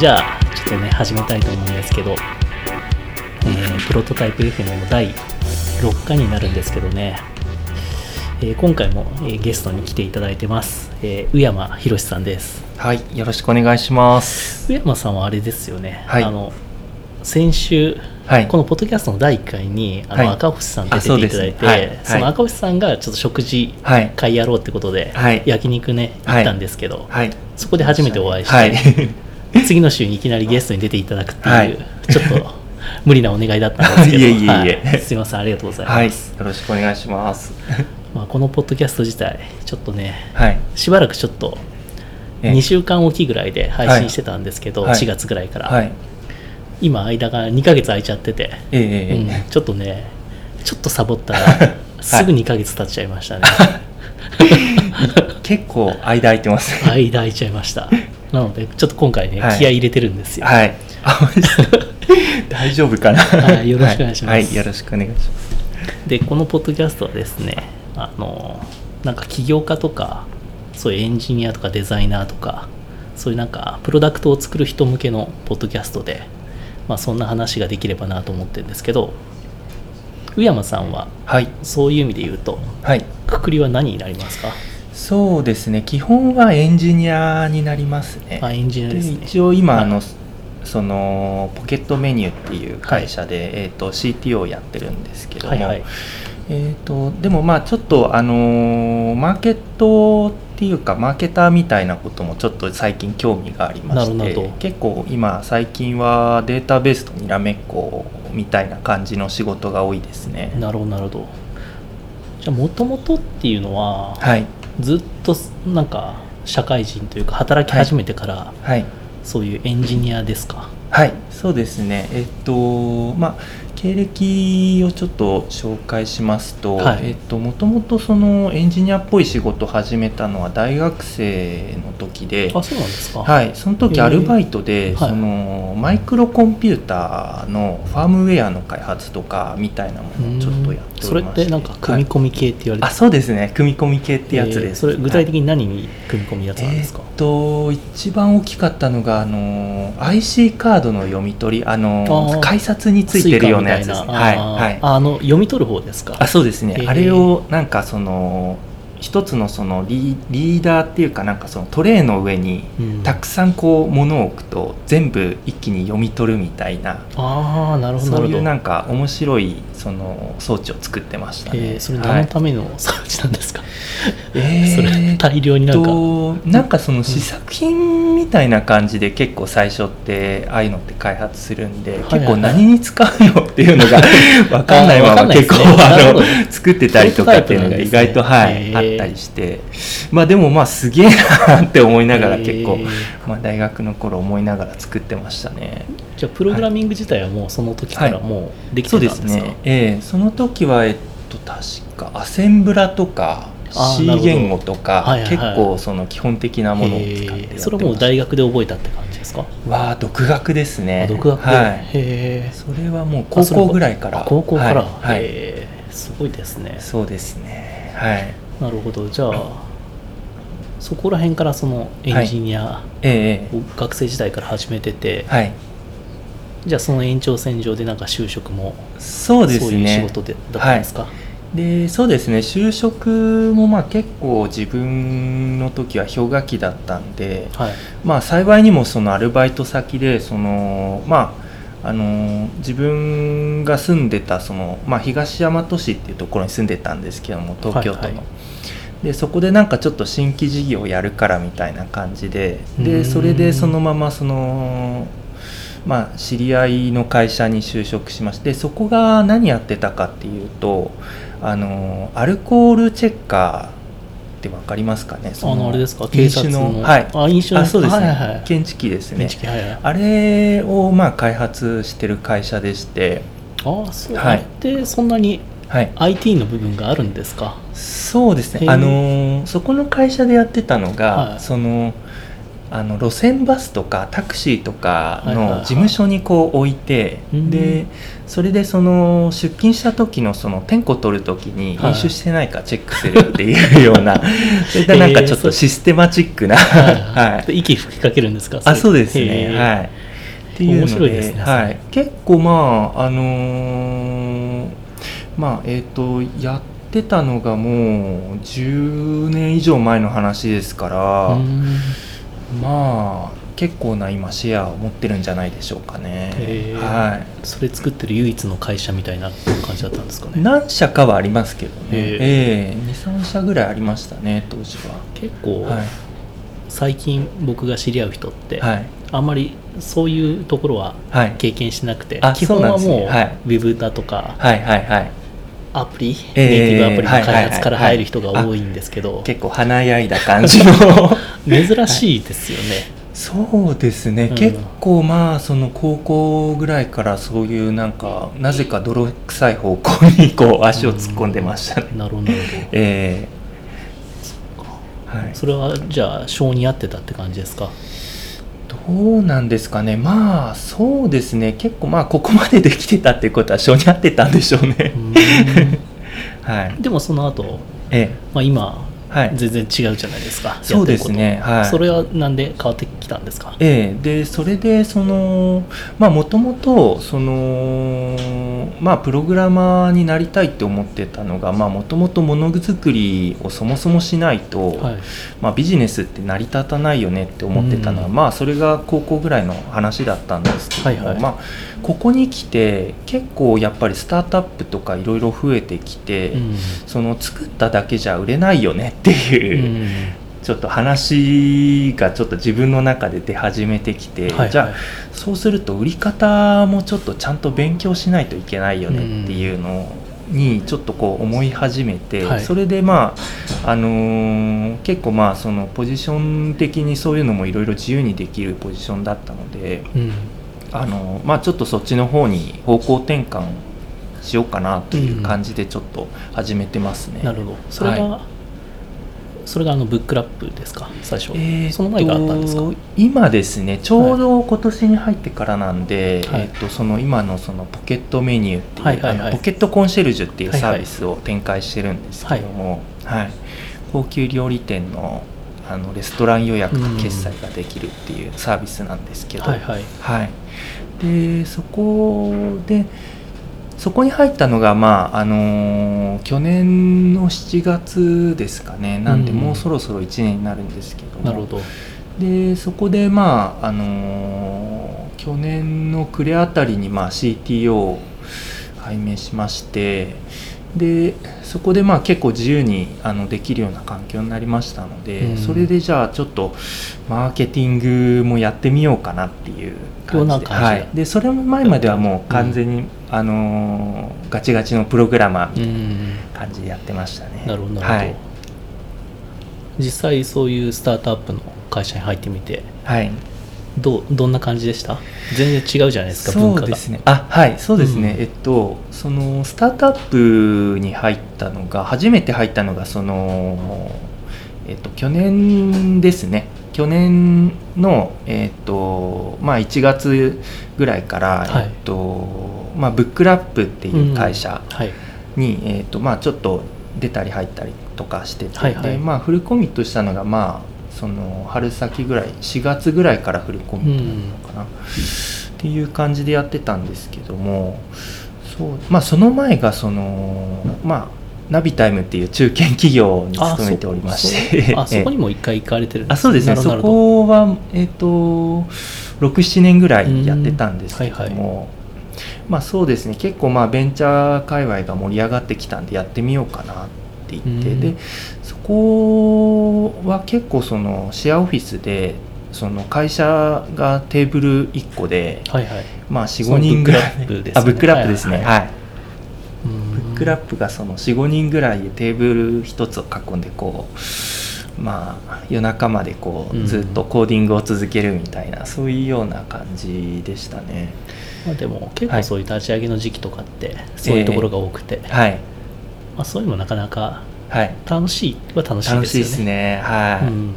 じゃあちょっとね始めたいと思うんですけど、えープロトタイプ FM の第6回になるんですけどね、えー今回も、えーゲストに来ていただいてます、えー宇山博さんです。はい、よろしくお願いします。宇山さんはあれですよね、はい。あの先週、はい。このポッドキャストの第1回にあの、はい。赤星さん出ていただいてそ,、はい。はい。の赤星さんがちょっと食事はい、会やろうってことで、はい。焼肉ね行ったんですけど、はい、そこで初めてお会いして、はい、次の週にいきなりゲストに出ていただくっていう、はい。ちょっと 無理なお願いだったんですけど。いえいえいえ。はい。すいませんありがとうございはい、よます、ろしくお願いします。まあ、このポッドキャスト自体ちょっとねはい、しばらくちょっとえ2週間おきぐらいで配信してたんですけど、はい。4月ぐらいから、はい、今間が2ヶ月空いちゃってて、ええうん。えちょっとねちょっとサボったら すぐ2ヶ月経っちゃいましたね、え 結構間空いてますね。間空いちゃいましたなのでちょっと今回ね、はい。気合い入れてるんですよ、はい、大丈夫かな？はいよろしくお願いします。はい、はいよろしくお願いします。でこのポッドキャストはですねあのなんか起業家とかそういうエンジニアとかデザイナーとかそういうなんかプロダクトを作る人向けのポッドキャストで、まあ、そんな話ができればなと思ってるんですけど宇山さんははい、そういう意味で言うとはい。くくりは何になりますか？そうですね、基本はエンジニアになりますね。あエンジニアですね。で一応今、はい。あのそのポケットメニューっていう会社で、えー、と CTO をやってるんですけども、はいはい。えー、とでもまあちょっとあのーマーケットっていうかマーケターみたいなこともちょっと最近興味がありましなるほど。て結構今最近はデータベースとにらめっこみたいな感じの仕事が多いですね。なるほどなるほど。じゃあもともとっていうのは、はい、ずっとなんか社会人というか働き始めてから、はい。そういうエンジニアですか？はい、そうですね。えっと、まあ、経歴をちょっと紹介しますと、はい。えっと、もともとそのエンジニアっぽい仕事を始めたのは大学生の時で、あそうなんですか。はい、その時アルバイトで、はい。そのマイクロコンピューターのファームウェアの開発とかみたいなものをちょっとやってそれっおりまして。てなんか組み込み系って言われてはい。あそうですね。組み込み系ってやつです、それ具体的に何に組み込むやつなんですか、えーっと一番大きかったのがあの IC カードの読み取りあの改札についてるようなやつはいたいな。あー。はい。ああの読み取る方ですか？あそうですね、へー。あれをなんかその一つのそのリリーダーっていうかなんかそのトレイの上にうん。たくさんこう物を置くと全部一気に読み取るみたいな。ああなるほどなそういうなんか面白いその装置を作ってましたね。えーそれはい。何のための装置なんですか、えーそれ大量になんか、となんかその試作品みたいな感じで結構最初ってああいうのって開発するんで、はい結構何に使うのっていうのが 分かんないまま結構あの作ってたりとかっていうのが意外と、はいあったりして。まあでもまあすげえなって思いながら結構、えーまあ、大学の頃思いながら作ってましたね。じゃあプログラミング自体はもうその時からもうできてそうたんですか、ですね、ええその時は、えっと、確かアセンブラとか C 言語とか、はいはいはい。結構その基本的なものを使ってそれはもう大学で覚えたって感じですか、わあ独学ですね。あ独学で、はい。それはもう高校ぐらいから。高校から、はい。はい。すごいですね。そうですね。はい。なるほど。じゃあそこら辺からそのエンジニアええ。を学生時代から始めてて、はいじゃあその延長線上でなんか就職もそうですね。仕事でだったんですか、でそうですね。就職もまあ結構自分の時は氷河期だったんで、はい。まあ、幸いにもそのアルバイト先でその、まあ、あの自分が住んでたその、まあ、東大和市っていうところに住んでたんですけども東京都の。はい。はいでそこでなんかちょっと新規事業をやるからみたいな感じででそれでそのままその、まあ、知り合いの会社に就職しましてそこが何やってたかっていうとあのアルコールチェッカーって分かりますかね？そあのあれですか？警飲察のはい。あ飲酒のあそうですね、はいはいはい。検知器ですね。はいはい。あれをまあ開発してる会社でして。ああそう、はい。あれってそんなにはい。IT の部分があるんですか？そうですね。あのーそこの会社でやってたのが、はい。そのあの路線バスとかタクシーとかのはいはいはい。事務所にこう置いて、うん。でそれでその出勤した時のその点呼取る時にはい。飲酒してないかチェックするっていうような、そういったなんかちょっとシステマチックな、はいで息吹きかけるんですか？あそうですね。はい。っていうの面白いですねはい、結構まああのーまあえっ、とやってたのがもう10年以上前の話ですから、うんまあ結構な今シェアを持ってるんじゃないでしょうかね。はそれ作ってる唯一の会社みたいな感じだったんですかいね。何社かはありますけどね。へええ。23社ぐらいありましたね当時結構、は最近僕が知り合う人って、はい。はいあんまりそういうところははい。経験しなくて、あ基本はもうですね。はいウェブだとかはいはいはいアプリ、えーネイティブアプリの開発からはい。はいはい入る人が多いんですけど、結構華やいだ感じの。珍しいですよね、そうですね、うん。結構まあその高校ぐらいからそういうなんかなぜか泥臭い方向にこう足を突っ込んでましたね、なるほど。なるえほどえはい。それはじゃあ性に合ってたって感じですか？どうなんですかね。まあそうですね。結構まあここまでできてたっていうことは性に合ってたんでしょうね。はい。でもその後、え。まあ今全然違うじゃないですか。そうですね。はい。それはなんで変わってきたんですか？ええ。でそれでそのまあもともとそのまあプログラマーになりたいって思ってたのがまあもともとものづくりをそもそもしないと、はい。まあ、ビジネスって成り立たないよねって思ってたのは、うん。まあそれが高校ぐらいの話だったんですけども、はいはい。まあ、ここに来て結構やっぱりスタートアップとかいろいろ増えてきて、うん。その作っただけじゃ売れないよねっていう、うん。ちょっと話がちょっと自分の中で出始めてきて、はいはい。じゃあそうすると売り方もちょっとちゃんと勉強しないといけないよねっていうのにちょっとこう思い始めて、はい。それでまあ、あのー結構まあそのポジション的にそういうのもいろいろ自由にできるポジションだったので、うん。あのまあ、ちょっとそっちの方に方向転換しようかなという感じでちょっと始めてますね。なるほど。それが、はそれがあのブックラップですか？最初、えーとその前があったんですか？今ですねちょうど今年に入ってからなんで、はい。えー、とその今のそのポケットメニューっていう、はいはいはい。あのポケットコンシェルジュっていうはいはいサービスを展開してるんですけども、はい高級料理店のあのレストラン予約と決済ができるっていうサービスなんですけど、はいはい。はい、でそこでそこに入ったのが、まああのー去年の7月ですかね。なんでうんもうそろそろ1年になるんですけども。なるほど。でそこでまああのー去年の暮れあたりにまあ CTO を拝命しまして。でそこでまあ結構自由にあのできるような環境になりましたので、うん。それでじゃあちょっとマーケティングもやってみようかなっていう感じで。はい、でそれも前まではもう完全に、あのーガチガチのプログラマーみうたいなん。感じでやってましたね。なるほどはい。実際そういうスタートアップの会社に入ってみてはい。どうどんな感じでした？全然違うじゃないですかそう文化が。ですねあはい。そうですね、うん。えっとそのスタートアップに入ったのが初めて入ったのがそのえっと去年ですね去年のえっとまあ1月ぐらいから、はい。えっとまあブックラップっていう会社はい。に、えっとまあちょっと出たり入ったりとかしてて、はいはい。でまあフルコミットしたのがまあその春先ぐらい4月ぐらいからフルコミットなのかな、っていう感じでやってたんですけどもそうまあその前がそのまあナビタイムっていう中堅企業に勤めておりまして。あ そこにも一回行かれてるんあそうですね。そこはえっ、と67年ぐらいやってたんですけども、うん。はいまあそうですね。結構まあベンチャー界隈が盛り上がってきたんでやってみようかなって言って、うん。でそこは結構そのシェアオフィスでその会社がテーブル1個で、はいはい。まあ、45人ぐらい。そのブックラップですね。あブックラップですね。はいックラップがその45人ぐらいでテーブル1つを囲んでこうまあ夜中までこうんうずっとコーディングを続けるみたいな、そういうような感じでしたね。まあ、でも結はい構そういう立ち上げの時期とかってそういうところが多くて、はい。まあ、そういうのなかなかはい。楽しいは楽しいですよね。楽しいですね。はい、うん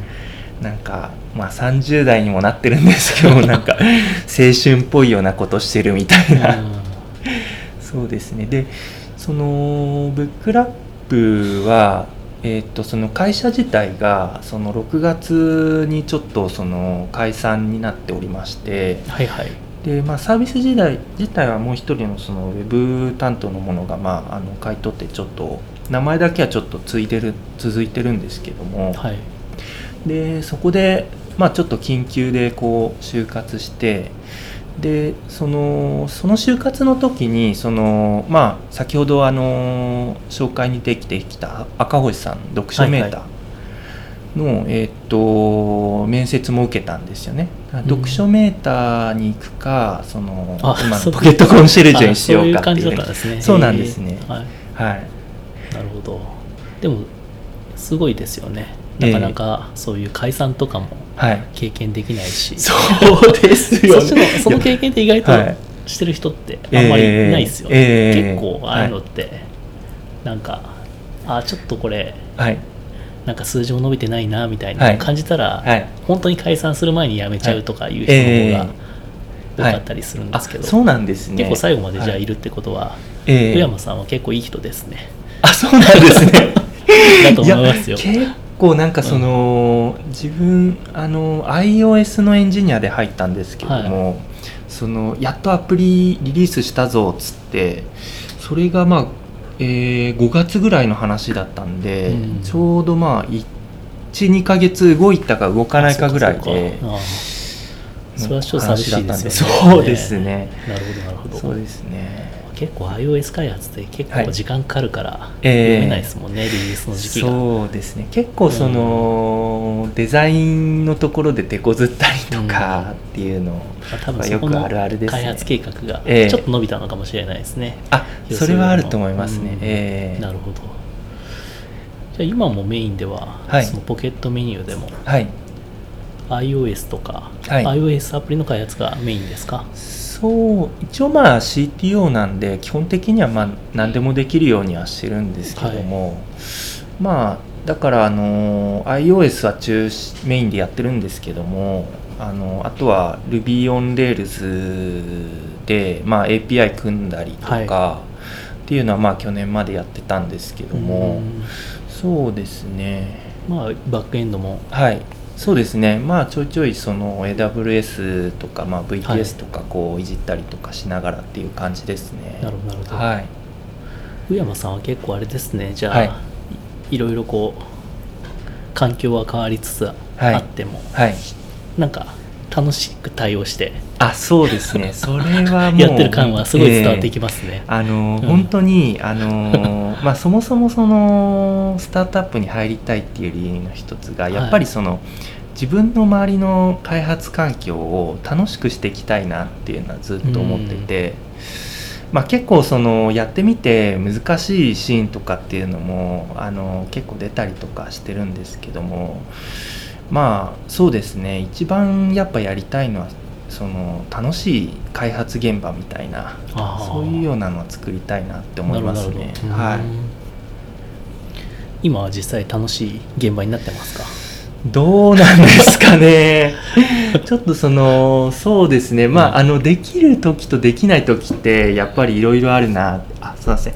なんかまあ30代にもなってるんですけど なんか青春っぽいようなことしてるみたいな、うん。そうですね。でそのブックラップは、えー、とその会社自体がその6月にちょっとその解散になっておりましてはいはい。で、まあ、サービス時代自体はもう一人のそのウェブ担当のものが、まあ、あの買い取ってちょっと名前だけはちょっとついてる続いてるんですけども、はい。でそこで、まあ、ちょっと緊急でこう就活してでそのその就活の時にその、まあ、先ほどあの紹介にできてきた赤星さん読書メーターの、えーっと面接も受けたんですよね。読書メーターに行くかその今のポケットコンシェルジュにしようかっていうね。そうなんですね。はい。はい。なるほど。でもすごいですよねなかなかそういう解散とかもはい。経験できないし、そうですよそっちのその経験って意外とはいしてる人ってあんまりいないですよね、えー結構ああいうのって、なんかあちょっとこれはい。なんか数字も伸びてないなみたいはない。感じたら、はい。本当に解散する前に辞めちゃうとかいう人の方が多かったりするんですけど、あそうなんですね。結構最後までじゃあはいるってことは、ええ。上山さんは結構いい人ですね。あそうなんですね。だと思いますよ。や結構なんかその、自分あの iOS のエンジニアで入ったんですけども、そのやっとアプリリリースしたぞっつってそれがまあ、えー5月ぐらいの話だったんで、うん。ちょうどまあ12ヶ月動いたか動かないかぐらいでかそれはちょっと寂しいですよね。そうですね。なるほどなるほど。そうですね結構 iOS 開発って結構時間かかるからええ読めないですもんね、リリースの時期が。そうですね。結構その、デザインのところで手こずったりとかっていうのまあ多分そこのよくあるあるですね。開発計画がええ。ちょっと伸びたのかもしれないですね。あそれはあると思いますね、うん。ええ。なるほど。じゃあ今もメインでは、はい。そのポケットメニューでもはい。iOS とか、はい。iOS アプリの開発がメインですか？そう一応まあ CTO なんで基本的にはまあ何でもできるようにはしてるんですけども、まあだからあの iOS は中心メインでやってるんですけどもあのあとは Ruby on Rails で、まあ、API 組んだりとか、はっていうのはまあ去年までやってたんですけども、うん。そうですね。まあバックエンドも。はいそうですね。まあちょいちょいその AWS とか、まあ、はい。VPS とかこういじったりとかしながらっていう感じですね、なるほどなるほど、はい。宇山さんは結構あれですね。じゃあ、はい。い、ろいろこう環境は変わりつつあっても、はい。なんか楽しく対応してあそうですね。それはもうやってる感はすごい伝わってきますね、あの、うん。本当にあのまあそもそもそのスタートアップに入りたいっていう理由の一つがやっぱりその、自分の周りの開発環境を楽しくしていきたいなっていうのはずっと思ってて、まあ、結構そのやってみて難しいシーンとかっていうのもあの結構出たりとかしてるんですけどもまあそうですね。一番やっぱやりたいのはその楽しい開発現場みたいなそういうようなのを作りたいなって思いますね。はい。今は実際楽しい現場になってますか？どうなんですかね。ちょっとそのそうですね。まああのできる時とできない時ってやっぱりいろいろあるなあすいません。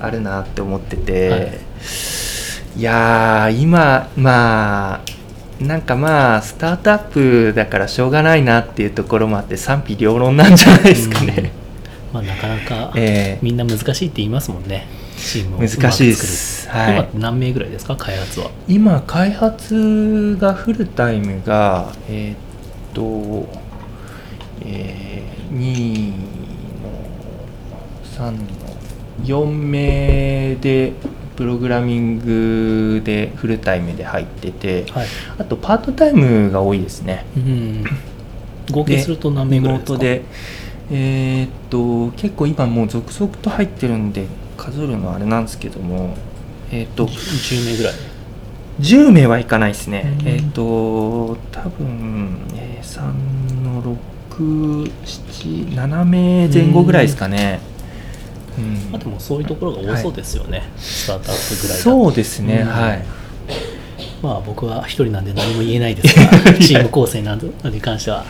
あるなって思ってて、はい。い、やー今まあなんかまあスタートアップだからしょうがないなっていうところもあって賛否両論なんじゃないですかね、まあ、なかなかええ。みんな難しいって言いますもんね。チームを難しいです。はい。今何名ぐらいですか？開発は。今開発がフルタイムがえーっと、えー、2の3の4名でプログラミングでフルタイムで入っててはい、あとパートタイムが多いですね。うん、合計すると何名リぐらいですか？でえーっと結構今もう続々と入ってるんで数えるのはあれなんですけどもえーっと10名ぐらい。10名はいかないですね、うん。えっ、と多分、えー、3の677名前後ぐらいですかね、うんまあ、でもそういうところが多そうですよね、スタートアップぐらいそうですね、うん。はい。まあ僕は一人なんで何も言えないですが チーム構成などに関しては。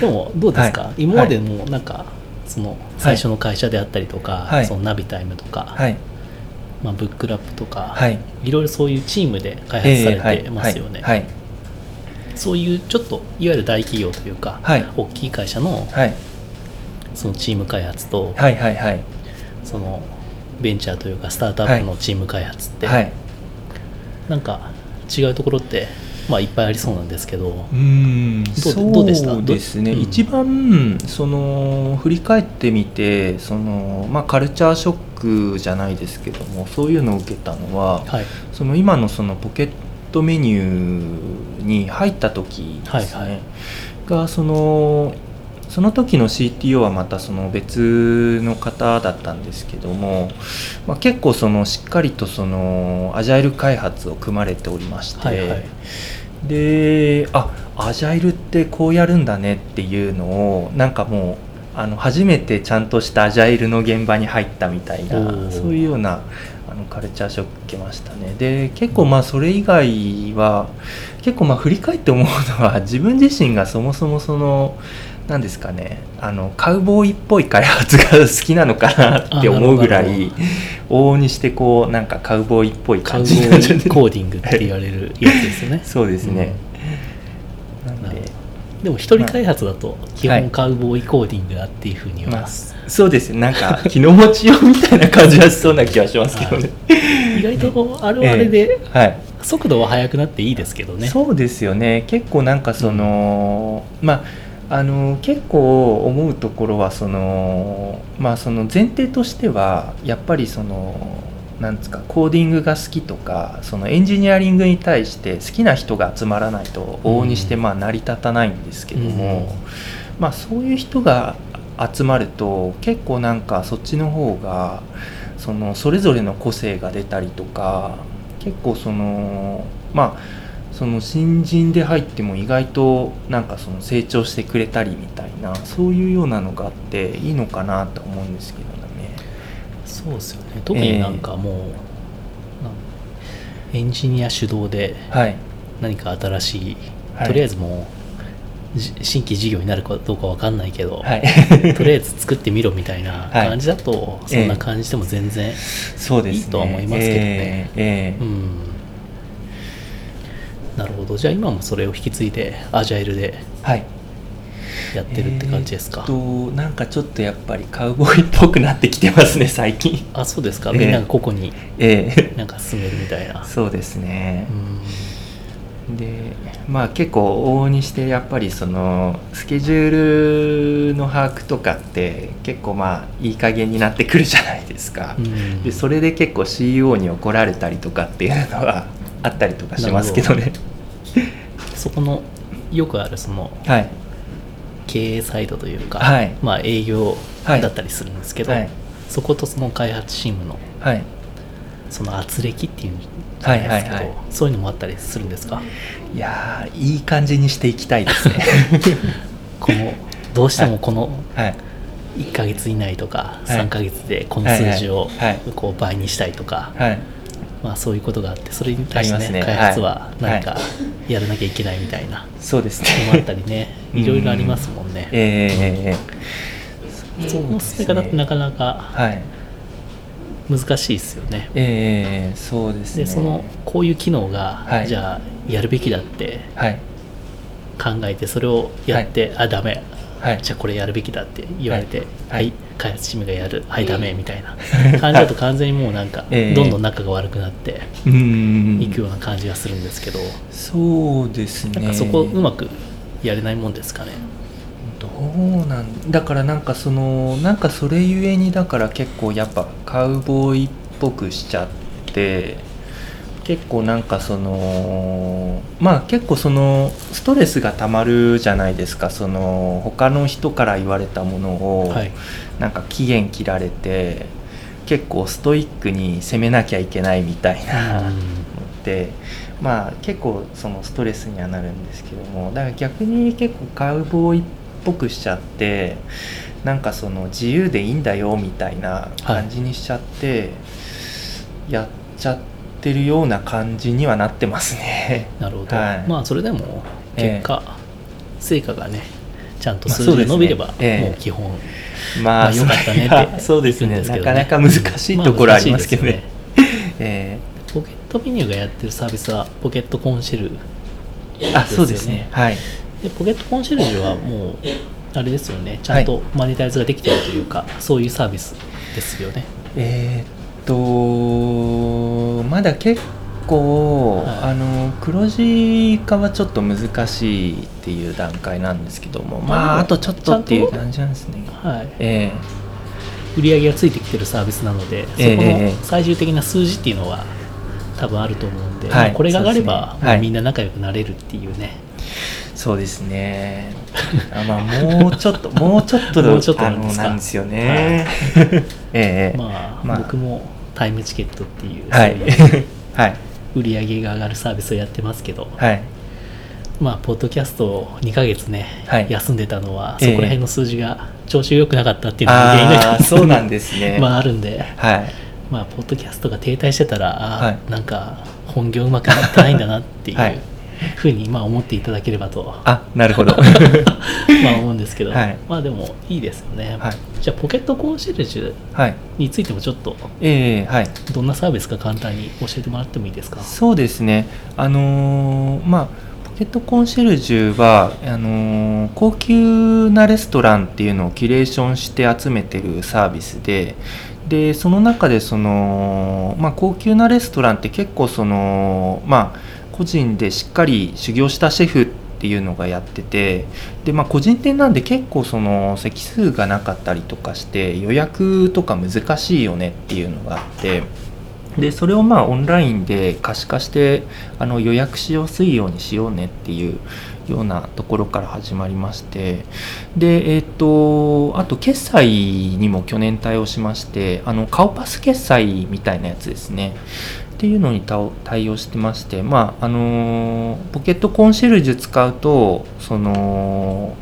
でもどうですか、はい。今までもなんかその最初の会社であったりとか、はい。そのナビタイムとか、はい。まあ、ブックラップとか、はい。いろいろそういうチームで開発されてますよね、はい。そういうちょっといわゆる大企業というか、はい。大きい会社のはい。そのチーム開発と、はい。はい。はいそのベンチャーというかスタートアップのチーム開発って、はい。なんか違うところって、まあ、いっぱいありそうなんですけど、うーんどうでした？そうですね、どうん。一番その振り返ってみてその、まあ、カルチャーショックじゃないですけどもそういうのを受けたのは、はい。その今のそのポケットメニューに入った時ですね、はいはい。がそのその時の CTO はまたその別の方だったんですけども、まあ、結構そのしっかりとそのアジャイル開発を組まれておりまして、はいはい。であアジャイルってこうやるんだねっていうのをなんかもうあの初めてちゃんとしたアジャイルの現場に入ったみたいなそういうようなあのカルチャーショック受けましたね。で結構まあそれ以外は結構まあ振り返って思うのは自分自身がそもそもその何ですかね。あのカウボーイっぽい開発が好きなのかなって思うぐらい往々にしてこうなんかカウボーイっぽい感カウボじになっちゃってーイコーディングって言われるやつですよね。そうですね、なん。なるほでどでも一人開発だと基はい本カウボーイコーディングだっていうふうには、まあ、そうですね。なんか気の持ちようみたいな感じはしそうな気はしますけどね。意外とあれはあれで はい。速度は速くなっていいですけどね、そうですよね。結構なんかその、まああの結構思うところはそのまあその前提としてはやっぱりそのなんですかコーディングが好きとかそのエンジニアリングに対して好きな人が集まらないと往々にしてまあ成り立たないんですけども、まあそういう人が集まると結構なんかそっちの方がそのそれぞれの個性が出たりとか結構そのまあその新人で入っても意外となんかその成長してくれたりみたいなそういうようなのがあっていいのかなと思うんですけどね。そうですよね。特になんかもう、なんエンジニア主導ではい、何か新しい、はい。とりあえずもうじ新規事業になるかどうかわかんないけど、はい、とりあえず作ってみろみたいなはい。感じだと、そんな感じでも全然、そうですね。いいとは思いますけどね。ええ。ええ。うんなるほど。じゃあ今もそれを引き継いでアジャイルではい。やってるって感じですか、えーっとなんかちょっとやっぱりカウボーイっぽくなってきてますね 最近。あそうですか。ええ。みんなが個々にええ。なんか進めるみたいな、そうですね。うん。でまあ結構往々にしてやっぱりそのスケジュールの把握とかって結構まあいい加減になってくるじゃないですか、うん。でそれで結構 CEO に怒られたりとかっていうのはあったりとかしますけどねそこのよくあるそのはい。経営サイドというか、はい。まあ営業はい。だったりするんですけど、はい。そことその開発チームのはい。その圧力っていうんじゃないですけど、はいはいはい。そういうのもあったりするんですか？いやーいい感じにしていきたいですね。このどうしてもこのはい。1ヶ月以内とかはい。3ヶ月でこの数字をはいはい。はい。こう倍にしたいとか、はいまあ、そういうことがあってそれに対して、ありますね。開発ははい。何かやらなきゃいけないみたいなそうですね。のもあったりね。いろいろありますもんね。ええええその進め方ってなかなかはい難しいですよね。ええそうですね。でそのこういう機能が、はい。じゃあやるべきだってはい。考えてそれをやって、あダメはい。じゃあこれやるべきだって言われて、ははい。い開発チームがやるはいダメみたいな。感じだと完全にもうなんかええどんどん仲が悪くなっていくような感じがするんですけど、そうですね。なんかそこうまくやれないもんですかね。どうなんだからなんかそのなんかそれゆえにだから結構やっぱカウボーイっぽくしちゃって結構なんかそのまあ結構そのストレスがたまるじゃないですか。その他の人から言われたものを、はい。なんか期限切られて結構ストイックに攻めなきゃいけないみたいな。のってまあ結構そのストレスにはなるんですけども。だから逆に結構カウボーイっぽくしちゃってなんかその自由でいいんだよみたいな感じにしちゃって、やっちゃっってるような感じにはなってますね。なるほど、はい。まあそれでも結果、成果がねちゃんと数字で伸びれば、ええ。もう基本ままあ良かったねってそうですね。ね。なかなか難しいところありますけどね。まあね。えポケットメニューがやってるサービスはポケットコンシェルえあそうですね。はい。でポケットコンシェルジュはもうあれですよね。ちゃんとマネタイズができてるというか、そういうサービスですよね。えーっとまだ結構、はい。あの黒字化はちょっと難しいっていう段階なんですけどもまあああとちょっとっていう感じなんですね。はい。え売り上げがついてきてるサービスなので、ええそこええの最終的な数字っていうのは多分あると思うんで、はい。まあこれが上がれば、ね。はい。もうみんな仲良くなれるっていうね、えそうですね。あまあもうちょっともうちょっともうちょっとなんですよね。ええ。まあ、まあ。僕もタイムチケットっていう、はい。そういう はい。売り上げが上がるサービスをやってますけど、はい。まあ、ポッドキャストを2ヶ月ね、はい。休んでたのは、ええ。そこら辺の数字が調子良くなかったっていうのが原因ああそうなんですね。まあ、あるんで、はい。まあ、ポッドキャストが停滞してたら、はい。なんか本業うまくなってないんだなっていう、はいふうにまあ思っていただければと。あなるほど。まあ思うんですけど、はい。まあでもいいですよね、はい。じゃあポケットコンシェルジュはい。についてもちょっとええはい。どんなサービスか簡単に教えてもらってもいいですか？そうですね、あのーまあ、ポケットコンシェルジュはあのー高級なレストランっていうのをキュレーションして集めてるサービスででその中でその、まあ、高級なレストランって結構その、まあ、個人でしっかり修行したシェフっていうのがやっててで、まあ、個人店なんで結構その席数がなかったりとかして予約とか難しいよねっていうのがあって。でそれをまあオンラインで可視化してあの予約しやすいようにしようねっていうようなところから始まりましてでえっ、とあと決済にも去年対応しましてあの顔パス決済みたいなやつですね。っていうのに対応してましてまああのポケットコンシェルジュ使うとその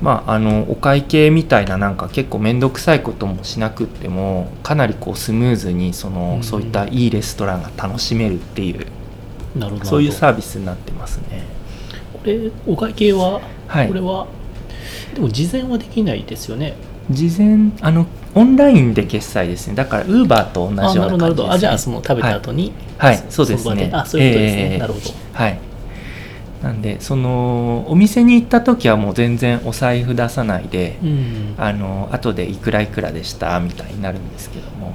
まあ、あのお会計みたいななんか結構面倒くさいこともしなくってもかなりこうスムーズにその、うん。そういったいいレストランが楽しめるっていうそういうサーービスになってますね。これお会計は、はい。これはでも事前はできないですよね。事前あのオンラインで決済ですね。だからウーバーと同じようなあなるほどなるほど。感じです、ね、あじゃあその食べた後に、はい。はいそうですね。あそういうことですね、ええ。なるほど。はい。なんでそのお店に行った時はもう全然お財布出さないで、うん。あの後でいくらいくらでしたみたいになるんですけども。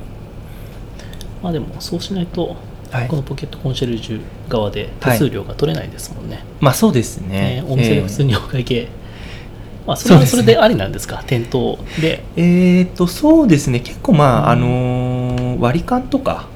まあでもそうしないと、はい。このポケットコンシェルジュ側で手数料が取れないですもんね、まあそうですね。ねお店で普通に、にお会計、まあそれはそれでありなんですか？店頭で。えーえーとそうですね。結構まあ、うん。あのー割り勘とか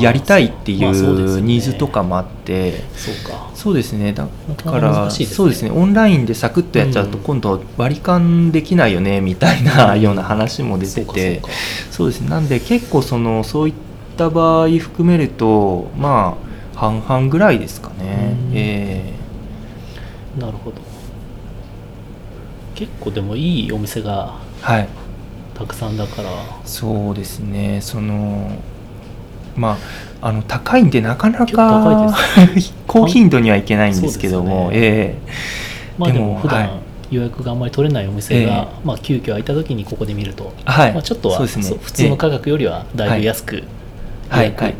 やりたいっていそう。ニーズとかもあって。そうか。そうですね。だなからね。そうですね。オンラインでサクッとやっちゃうとうん。今度割り勘できないよねみたいなような話も出てそうてか。そうですね。なんで結構そのそういった場合含めるとまあ半々ぐらいですかね。うん。えそうかなるほど。結構でもいいお店がーはい。たくさんだから。そうですね。そのまああの高いんでなかなかい 高頻度にはいけないんですけども、そうですえまあででもも普段はい。予約があんまり取れないお店が、えまあ急遽空いた時にここで見ると、えはい、まあ、ちょっとはね。普通の価格よりはだいぶ安くはい。はい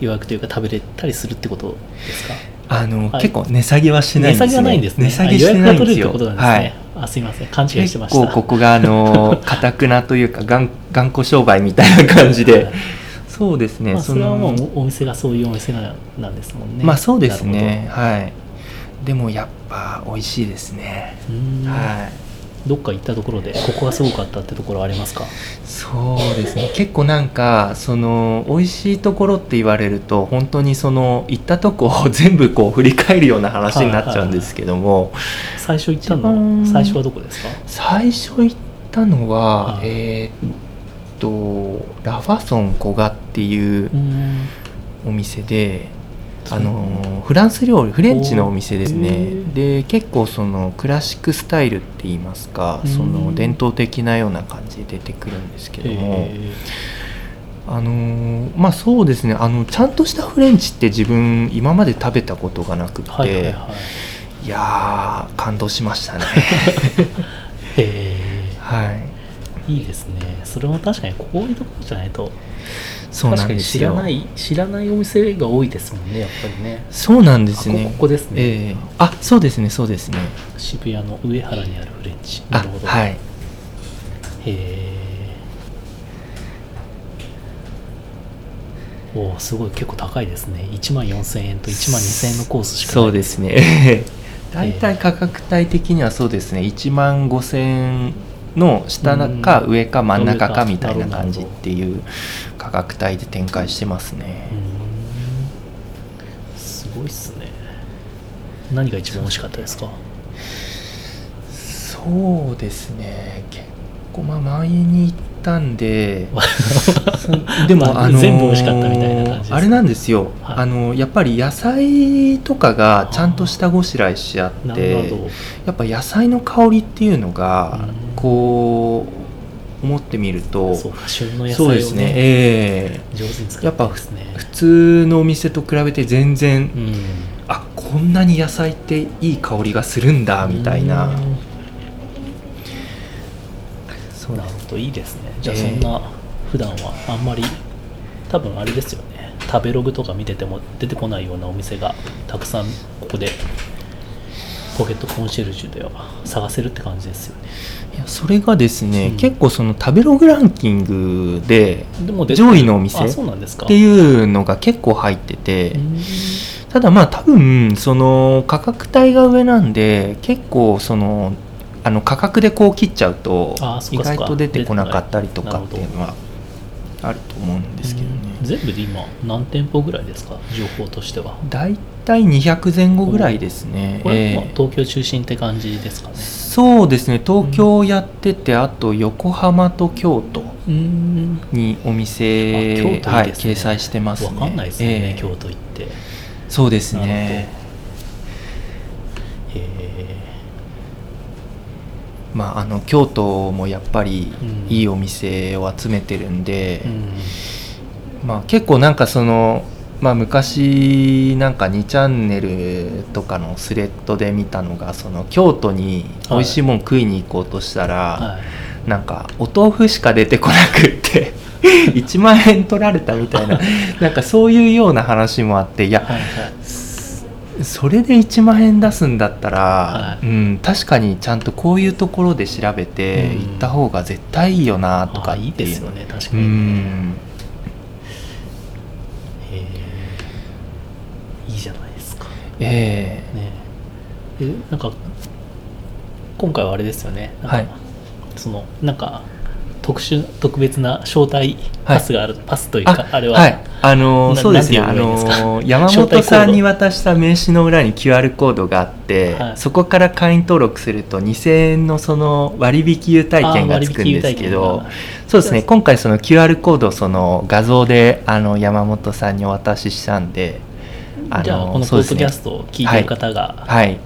予約というか食べれたりするってことですか？あの、はい。結構値下げはしてないんですね。値下げはないんですね。値下げしてないんですよ。あ予約が取れるってことなんですい。あすいません。勘違いしてまし結た構ここがあの かたくなというか頑頑固商売みたいな感じで、はい。そうですね、まあ、それはものうお店がそういうお店ななんですもんね。まあそうですね。はい。でもやっぱ美味しいですね、はいどっか行ったところでここがすごかったってところありますか？そうですね。結構なんかその美味しいところって言われると本当にその行ったとこを全部こう振り返るような話になっちゃうんですけども、最初行ったの最初はどこですか？最初行ったのは、はい。えーっとラファソン古賀っていうお店で、あのフランス料理フレンチのお店ですへねー。で結構そのクラシックスタイルって言いますかうん。その伝統的なような感じで出てくるんですけどもえあのーまあそうですね。あのちゃんとしたフレンチって自分今まで食べたことがなくて、はいはいはい。いやー感動しましたね。へ はい。えいいですね。それも確かにこういうところじゃないとそうなんですよ。知らない知らないお店が多いですもんねやっぱりね。そうなんですね。あこここですね。ええ。あそうですねそうですね。渋谷の上原にあるフレンチ。あなるほど。はい。へえ。おーすごい結構高いですね。1万4000円と1万2000円のコースしかない。そうですね。大体価格帯的にはそうですね。1万5000円の下かうん。上か真ん中かみたいな感じっていう価格帯で展開してますね。すごいっすね。何が一番美味しかったですか？そうですね。結構まあ前に行ったんでそ でも、まああのー全部美味しかったみたいな感じあれなんですよ、はい。あのやっぱり野菜とかがちゃんと下ごしらえしあっなてやっぱ野菜の香りっていうのがうん。こう思ってみるとそ旬の野菜をそうですね。ねえ。上手に使やっぱってですね。え普通のお店と比べて全然、うん。あこんなに野菜っていい香りがするんだみたいな、うん。そうなるほどいいですねじゃあええそんな普段はあんまり多分あれですよね。食べログとか見てても出てこないようなお店がたくさんここでポケットコンシェルジュでは探せるって感じですよね。いやそれがですね、うん。結構その食べログランキングででも出て上位のお店あそうなんですか。っていうのが結構入ってて、うん。ただまあ多分その価格帯が上なんで結構そのあの価格でこう切っちゃうと意外と出てこなかったりとかっていいうのはあると思うんですけどね。うん。全部で今何店舗ぐらいですか？情報としては。大体200前後ぐらいですね。これ、ええまあ東京中心って感じですかね。そうですね。東京やってて、あと横浜と京都うん。にお店あ京都いいですね。はい、掲載してますね。わかんないですよね、ええ京都行って。そうですねへえまああの京都もやっぱりうん。いいお店を集めてるんで、うん。まあ、結構なんかその、まあ、昔なんか2チャンネルとかのスレッドで見たのがその京都に美味しいもん食いに行こうとしたら、はい。なんかお豆腐しか出てこなくって 1万円取られたみたいななんかそういうような話もあっていやはいはいそれで1万円出すんだったら、はい。うん、確かにちゃんとこういうところで調べてうん。行った方が絶対いいよなとかあっていいですよね。確かうに、ん。へえいいじゃないですか。えね。えなんか今回はあれですよね。はい。そのなんか特殊特別な招待パスがある、パスというえかあれは、はい。あのそうですねあのー山本さんに渡した名刺の裏に QR コードがあって、はい。そこから会員登録すると2000円のその割引優待券がつくんですけどそうですね。今回その QR コードをその画像であの山本さんにお渡ししたんでじゃあこのポッドキャストを聞いてる方が、はい。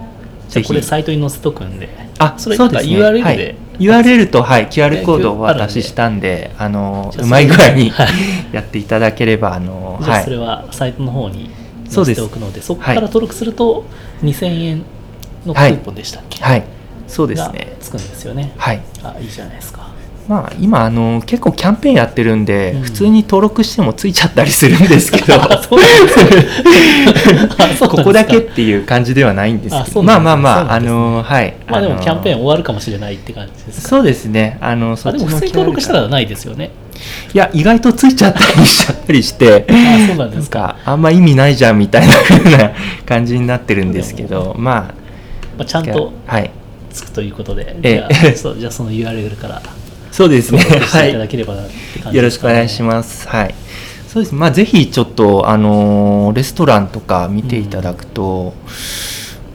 じゃあこれサイトに載せとくんであそれそうですね。URL で。はい。URL と、はい、QR コードをお渡ししたんであのうまい具合にはい。やっていただければあのじゃあはい。それはサイトの方に載せておくのでそこから登録すると2000円のクーポンでしたっけ、はい。そうですがねつくんですよね。はい。あいいじゃないですかまあ今あの結構キャンペーンやってるんで、うん。普通に登録してもついちゃったりするんですけど。ここだけっていう感じではないんですけど。まあまあまああそうなんのはい。まあでものキャンペーン終わるかもしれないって感じですか。そうですね。あのそっちのあでも普通に登録したらないですよね。いや意外とついちゃったりしちゃったりして。あそうなんですか。あんま意味ないじゃんみたいな感じになってるんですけど。ままあ、ちゃあんとはい。つくということで、ええ。じゃあそうじゃあその URL からそうですね。登録していたはだければなって感じい。よろしくお願いします。はい。そうですまあぜひちょっとあのーレストランとか見ていただくと、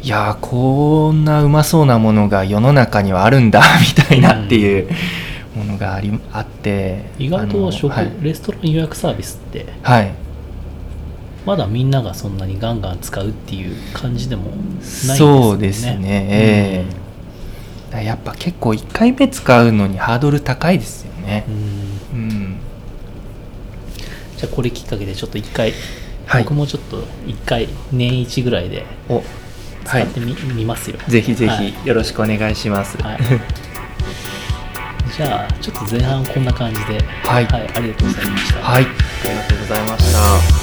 いやーこんなうまそうなものが世の中にはあるんだ みたいなっていうものがありあって意外と食、はい、レストラン予約サービスってはい。まだみんながそんなにガンガン使うっていう感じでもないですよね。そうですね。ええやっぱ結構1回目使うのにハードル高いですよね。うん。うん。うんじゃあこれきっかけでちょっと一回、はい。僕もちょっと一回年一ぐらいでおは使ってみ,、見ますよ。ぜひぜはい。ひよろしくお願いします。はい。じゃあちょっと前半こんな感じで。はいありがとうございました。はい、ありがとうございました。